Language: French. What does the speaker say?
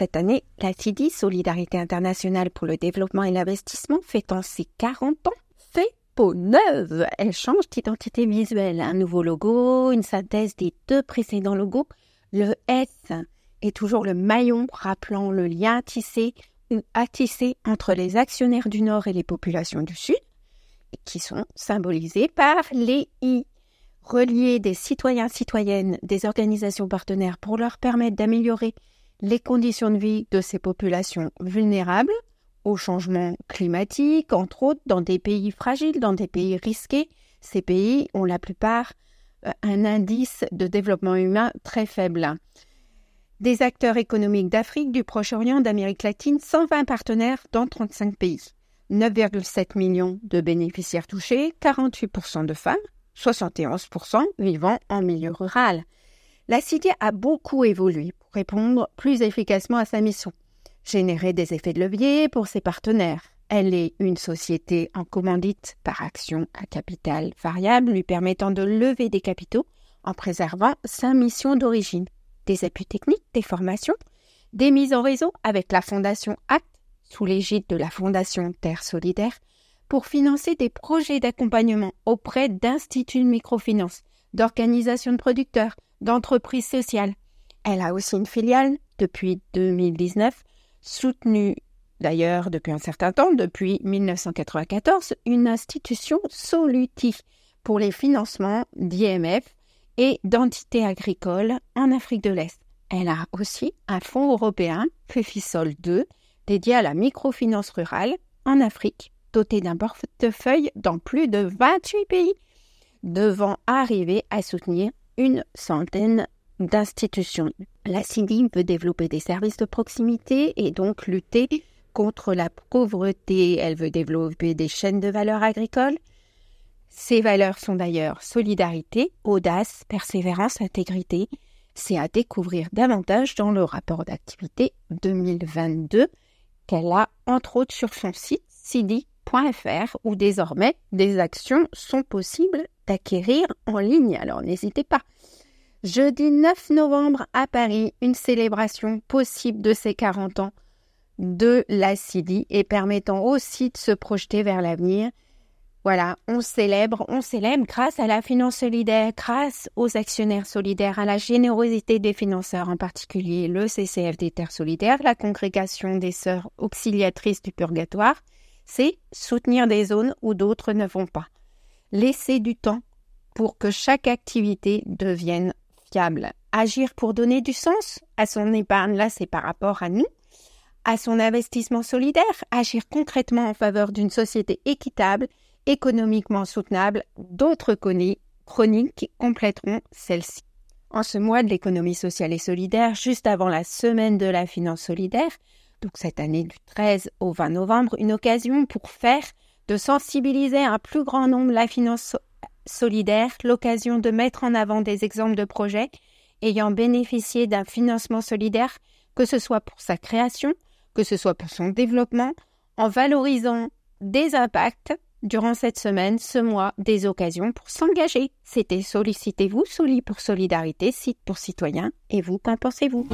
Cette année, la CIDI, Solidarité internationale pour le développement et l'investissement, fêtant ses 40 ans, fait peau neuve. Elle change d'identité visuelle. Un nouveau logo, une synthèse des deux précédents logos. Le S est toujours le maillon rappelant le lien tissé ou attissé entre les actionnaires du Nord et les populations du Sud, qui sont symbolisés par les I. Relier des citoyens citoyennes des organisations partenaires pour leur permettre d'améliorer les conditions de vie de ces populations vulnérables au changement climatique, entre autres dans des pays fragiles, dans des pays risqués. Ces pays ont la plupart euh, un indice de développement humain très faible. Des acteurs économiques d'Afrique, du Proche-Orient, d'Amérique latine, 120 partenaires dans 35 pays. 9,7 millions de bénéficiaires touchés, 48% de femmes, 71% vivant en milieu rural. La CIDI a beaucoup évolué pour répondre plus efficacement à sa mission, générer des effets de levier pour ses partenaires. Elle est une société en commandite par action à capital variable lui permettant de lever des capitaux en préservant sa mission d'origine. Des appuis techniques, des formations, des mises en réseau avec la Fondation ACT sous l'égide de la Fondation Terre Solidaire pour financer des projets d'accompagnement auprès d'instituts de microfinance, d'organisations de producteurs, d'entreprises sociales. Elle a aussi une filiale depuis 2019, soutenue d'ailleurs depuis un certain temps, depuis 1994, une institution Soluti pour les financements d'IMF et d'entités agricoles en Afrique de l'Est. Elle a aussi un fonds européen, FEFISOL 2, dédié à la microfinance rurale en Afrique, doté d'un portefeuille dans plus de 28 pays, devant arriver à soutenir une centaine d'institutions. La CIDI veut développer des services de proximité et donc lutter contre la pauvreté. Elle veut développer des chaînes de valeur agricoles. Ces valeurs sont d'ailleurs solidarité, audace, persévérance, intégrité. C'est à découvrir davantage dans le rapport d'activité 2022 qu'elle a entre autres sur son site cidi.fr où désormais des actions sont possibles d'acquérir en ligne. Alors n'hésitez pas. Jeudi 9 novembre à Paris, une célébration possible de ses 40 ans de la CIDI et permettant aussi de se projeter vers l'avenir. Voilà, on célèbre, on célèbre grâce à la finance solidaire, grâce aux actionnaires solidaires, à la générosité des financeurs, en particulier le CCF des Terres Solidaires, la congrégation des Sœurs Auxiliatrices du Purgatoire. C'est soutenir des zones où d'autres ne vont pas. Laisser du temps pour que chaque activité devienne fiable. Agir pour donner du sens à son épargne, là c'est par rapport à nous, à son investissement solidaire, agir concrètement en faveur d'une société équitable économiquement soutenable, d'autres chroniques compléteront celle-ci. En ce mois de l'économie sociale et solidaire, juste avant la semaine de la finance solidaire, donc cette année du 13 au 20 novembre, une occasion pour faire de sensibiliser un plus grand nombre la finance solidaire, l'occasion de mettre en avant des exemples de projets ayant bénéficié d'un financement solidaire, que ce soit pour sa création, que ce soit pour son développement, en valorisant des impacts durant cette semaine, ce mois, des occasions pour s'engager. C'était Sollicitez-vous, Soli pour Solidarité, site pour citoyens. Et vous, qu'en pensez-vous?